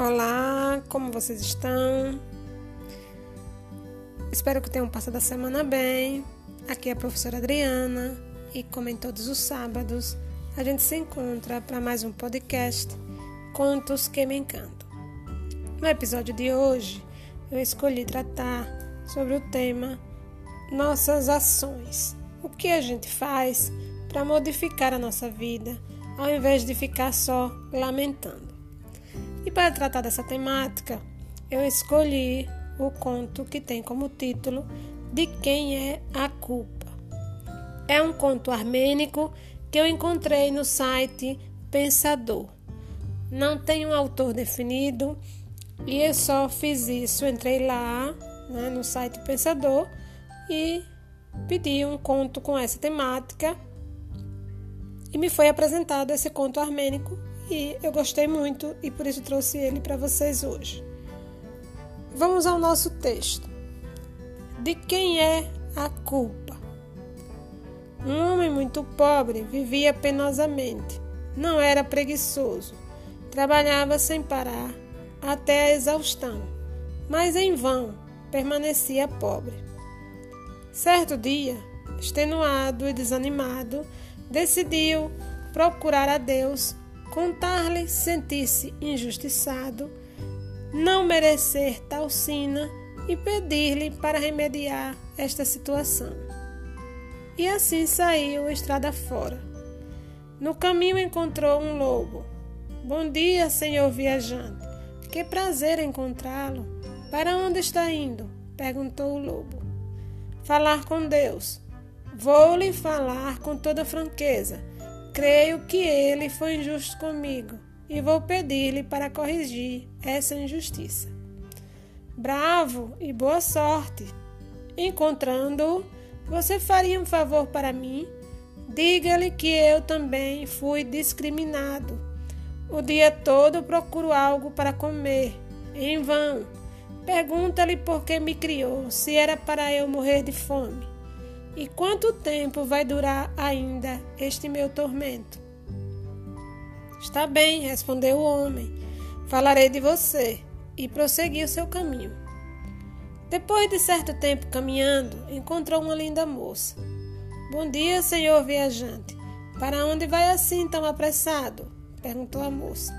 Olá, como vocês estão? Espero que tenham passado a semana bem. Aqui é a professora Adriana e, como em todos os sábados, a gente se encontra para mais um podcast Contos que Me Encantam. No episódio de hoje, eu escolhi tratar sobre o tema Nossas Ações. O que a gente faz para modificar a nossa vida ao invés de ficar só lamentando. E para tratar dessa temática, eu escolhi o conto que tem como título De Quem é a Culpa. É um conto armênico que eu encontrei no site Pensador. Não tem um autor definido e eu só fiz isso. Entrei lá né, no site Pensador e pedi um conto com essa temática e me foi apresentado esse conto armênico e eu gostei muito e por isso trouxe ele para vocês hoje. Vamos ao nosso texto. De quem é a culpa? Um homem muito pobre vivia penosamente. Não era preguiçoso. Trabalhava sem parar até a exaustão, mas em vão permanecia pobre. Certo dia, extenuado e desanimado, decidiu procurar a Deus, contar-lhe sentir-se injustiçado, não merecer tal sina e pedir-lhe para remediar esta situação. E assim saiu estrada fora. No caminho encontrou um lobo. Bom dia, senhor viajante. Que prazer encontrá-lo. Para onde está indo? perguntou o lobo. Falar com Deus. Vou lhe falar com toda franqueza. Creio que ele foi injusto comigo e vou pedir-lhe para corrigir essa injustiça. Bravo e boa sorte. Encontrando-o, você faria um favor para mim? Diga-lhe que eu também fui discriminado. O dia todo procuro algo para comer, em vão. Pergunta-lhe por que me criou, se era para eu morrer de fome. E quanto tempo vai durar ainda este meu tormento? Está bem, respondeu o homem. Falarei de você. E prosseguiu seu caminho. Depois de certo tempo caminhando, encontrou uma linda moça. Bom dia, senhor viajante. Para onde vai assim tão apressado? perguntou a moça.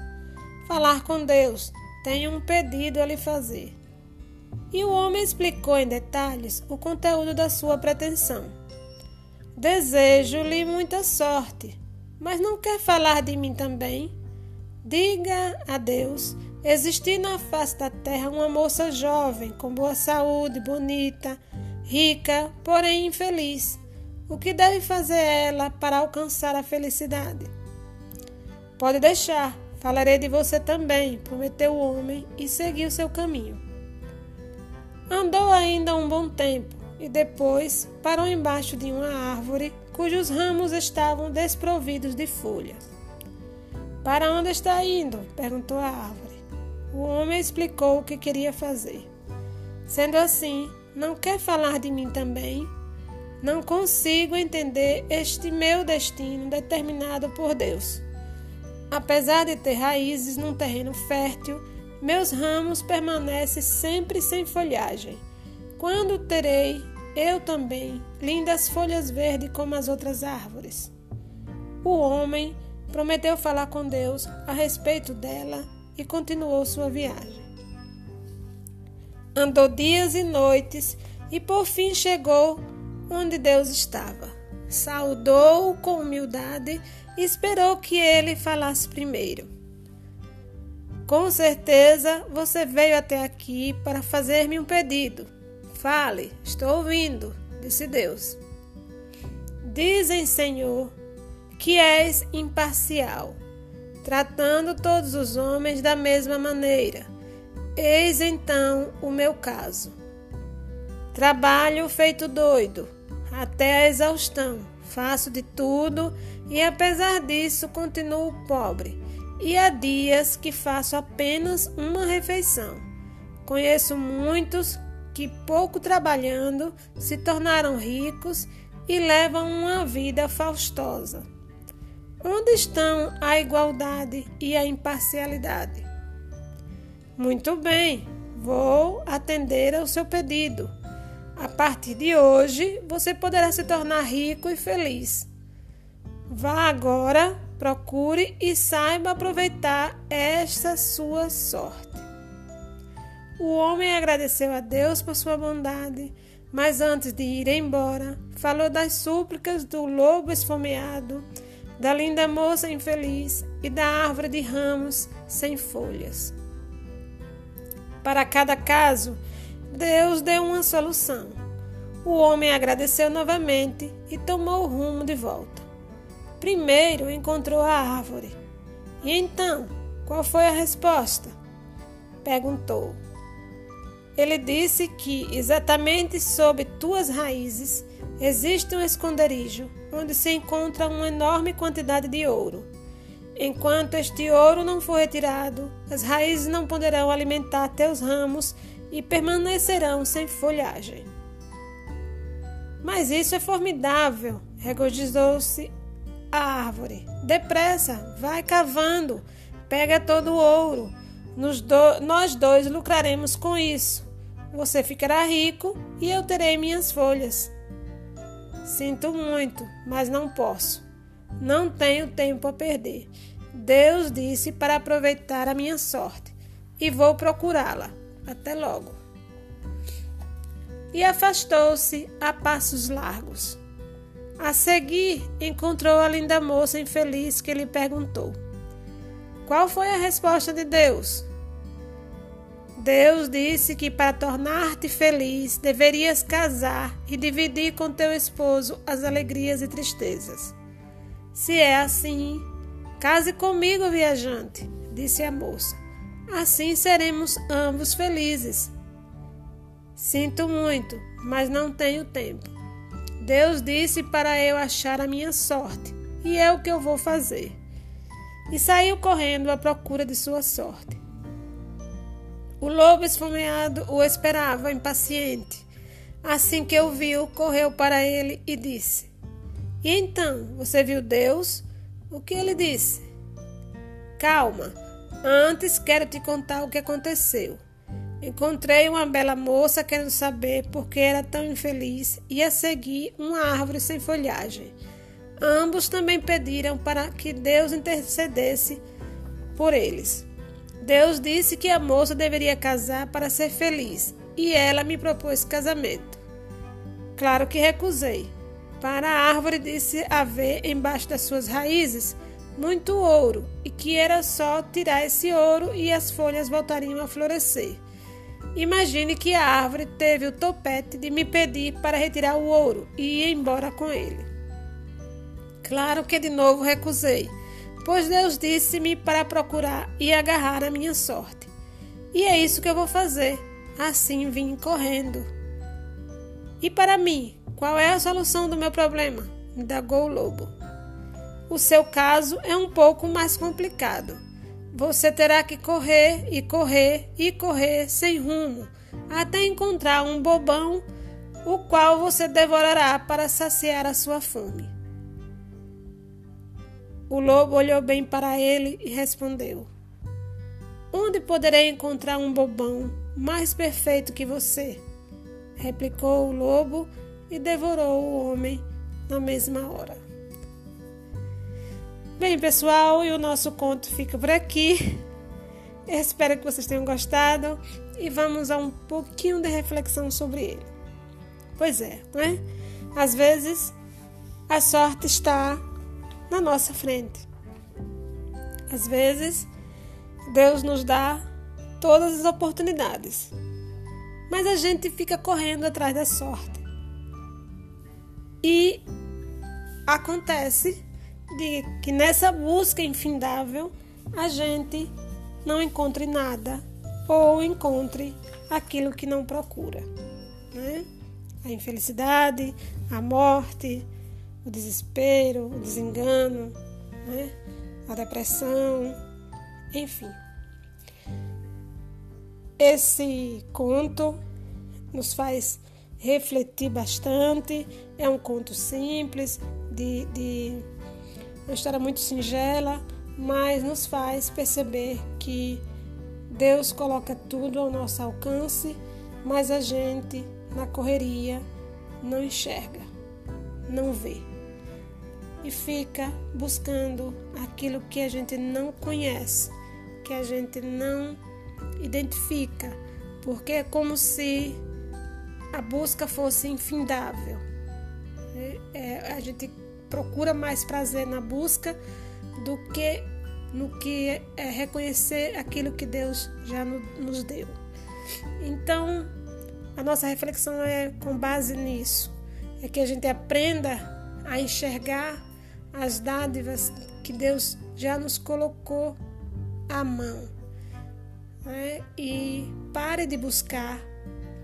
Falar com Deus. Tenho um pedido a lhe fazer. E o homem explicou em detalhes o conteúdo da sua pretensão. Desejo-lhe muita sorte, mas não quer falar de mim também? Diga a Deus: existir na face da terra uma moça jovem, com boa saúde, bonita, rica, porém infeliz. O que deve fazer ela para alcançar a felicidade? Pode deixar, falarei de você também, prometeu o homem e seguiu seu caminho. Andou ainda um bom tempo e depois parou embaixo de uma árvore cujos ramos estavam desprovidos de folhas. Para onde está indo? perguntou a árvore. O homem explicou o que queria fazer. Sendo assim, não quer falar de mim também? Não consigo entender este meu destino determinado por Deus. Apesar de ter raízes num terreno fértil, meus ramos permanecem sempre sem folhagem. Quando terei eu também lindas folhas verdes como as outras árvores? O homem prometeu falar com Deus a respeito dela e continuou sua viagem. Andou dias e noites e por fim chegou onde Deus estava. Saudou-o com humildade e esperou que ele falasse primeiro. Com certeza você veio até aqui para fazer-me um pedido. Fale, estou ouvindo, disse Deus. Dizem, Senhor, que és imparcial, tratando todos os homens da mesma maneira. Eis então o meu caso. Trabalho feito doido, até a exaustão. Faço de tudo e, apesar disso, continuo pobre e há dias que faço apenas uma refeição. Conheço muitos que, pouco trabalhando, se tornaram ricos e levam uma vida faustosa. Onde estão a igualdade e a imparcialidade? Muito bem, vou atender ao seu pedido. A partir de hoje, você poderá se tornar rico e feliz. Vá agora, procure e saiba aproveitar esta sua sorte. O homem agradeceu a Deus por sua bondade, mas antes de ir embora, falou das súplicas do lobo esfomeado, da linda moça infeliz e da árvore de ramos sem folhas. Para cada caso, Deus deu uma solução. O homem agradeceu novamente e tomou o rumo de volta. Primeiro encontrou a árvore. E então, qual foi a resposta? Perguntou. Ele disse que exatamente sob tuas raízes existe um esconderijo onde se encontra uma enorme quantidade de ouro. Enquanto este ouro não for retirado, as raízes não poderão alimentar teus ramos e permanecerão sem folhagem. Mas isso é formidável, regozijou-se a árvore. Depressa, vai cavando, pega todo o ouro do, nós dois lucraremos com isso. Você ficará rico e eu terei minhas folhas. Sinto muito, mas não posso. Não tenho tempo a perder. Deus disse para aproveitar a minha sorte e vou procurá-la. Até logo. E afastou-se a passos largos. A seguir, encontrou a linda moça infeliz que lhe perguntou: qual foi a resposta de Deus? Deus disse que para tornar-te feliz deverias casar e dividir com teu esposo as alegrias e tristezas. Se é assim, case comigo, viajante, disse a moça. Assim seremos ambos felizes. Sinto muito, mas não tenho tempo. Deus disse para eu achar a minha sorte, e é o que eu vou fazer e saiu correndo à procura de sua sorte. O lobo esfomeado o esperava, impaciente. Assim que o viu, correu para ele e disse: E então, você viu Deus? O que ele disse? Calma, antes quero te contar o que aconteceu. Encontrei uma bela moça querendo saber por que era tão infeliz e a seguir uma árvore sem folhagem. Ambos também pediram para que Deus intercedesse por eles. Deus disse que a moça deveria casar para ser feliz e ela me propôs casamento. Claro que recusei. Para a árvore disse haver embaixo das suas raízes muito ouro e que era só tirar esse ouro e as folhas voltariam a florescer. Imagine que a árvore teve o topete de me pedir para retirar o ouro e ir embora com ele. Claro que de novo recusei, pois Deus disse-me para procurar e agarrar a minha sorte. E é isso que eu vou fazer. Assim vim correndo. E para mim, qual é a solução do meu problema? indagou o lobo. O seu caso é um pouco mais complicado. Você terá que correr e correr e correr sem rumo, até encontrar um bobão, o qual você devorará para saciar a sua fome. O lobo olhou bem para ele e respondeu: Onde poderei encontrar um bobão mais perfeito que você? replicou o lobo e devorou o homem na mesma hora. Bem, pessoal, e o nosso conto fica por aqui. Eu espero que vocês tenham gostado e vamos a um pouquinho de reflexão sobre ele. Pois é, né? Às vezes a sorte está na nossa frente. Às vezes, Deus nos dá todas as oportunidades, mas a gente fica correndo atrás da sorte. E acontece de que nessa busca infindável a gente não encontre nada ou encontre aquilo que não procura, né? A infelicidade, a morte, o desespero, o desengano, né? a depressão, enfim. Esse conto nos faz refletir bastante. É um conto simples, de, de uma história muito singela, mas nos faz perceber que Deus coloca tudo ao nosso alcance, mas a gente, na correria, não enxerga, não vê. E fica buscando aquilo que a gente não conhece, que a gente não identifica, porque é como se a busca fosse infindável. É, é, a gente procura mais prazer na busca do que no que é reconhecer aquilo que Deus já nos deu. Então, a nossa reflexão é com base nisso, é que a gente aprenda a enxergar as dádivas que Deus já nos colocou à mão. Né? E pare de buscar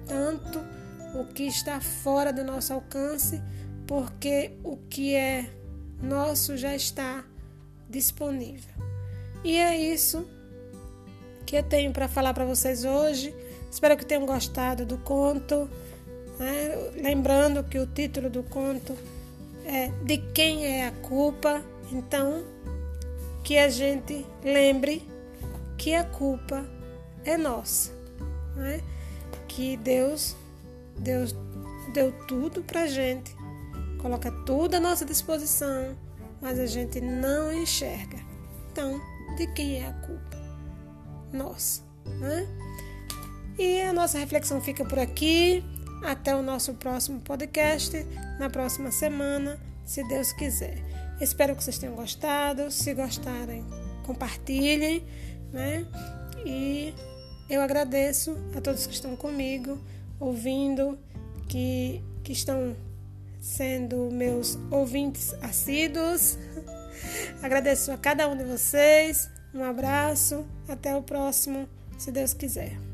tanto o que está fora do nosso alcance, porque o que é nosso já está disponível. E é isso que eu tenho para falar para vocês hoje. Espero que tenham gostado do conto. Né? Lembrando que o título do conto é De quem é a culpa? Então, que a gente lembre que a culpa é nossa. Né? Que Deus, Deus deu tudo para gente, coloca tudo à nossa disposição, mas a gente não enxerga. Então, de quem é a culpa? Nossa, né? E a nossa reflexão fica por aqui. Até o nosso próximo podcast, na próxima semana, se Deus quiser. Espero que vocês tenham gostado. Se gostarem, compartilhem, né? E eu agradeço a todos que estão comigo, ouvindo, que, que estão sendo meus ouvintes assíduos. Agradeço a cada um de vocês. Um abraço. Até o próximo, se Deus quiser.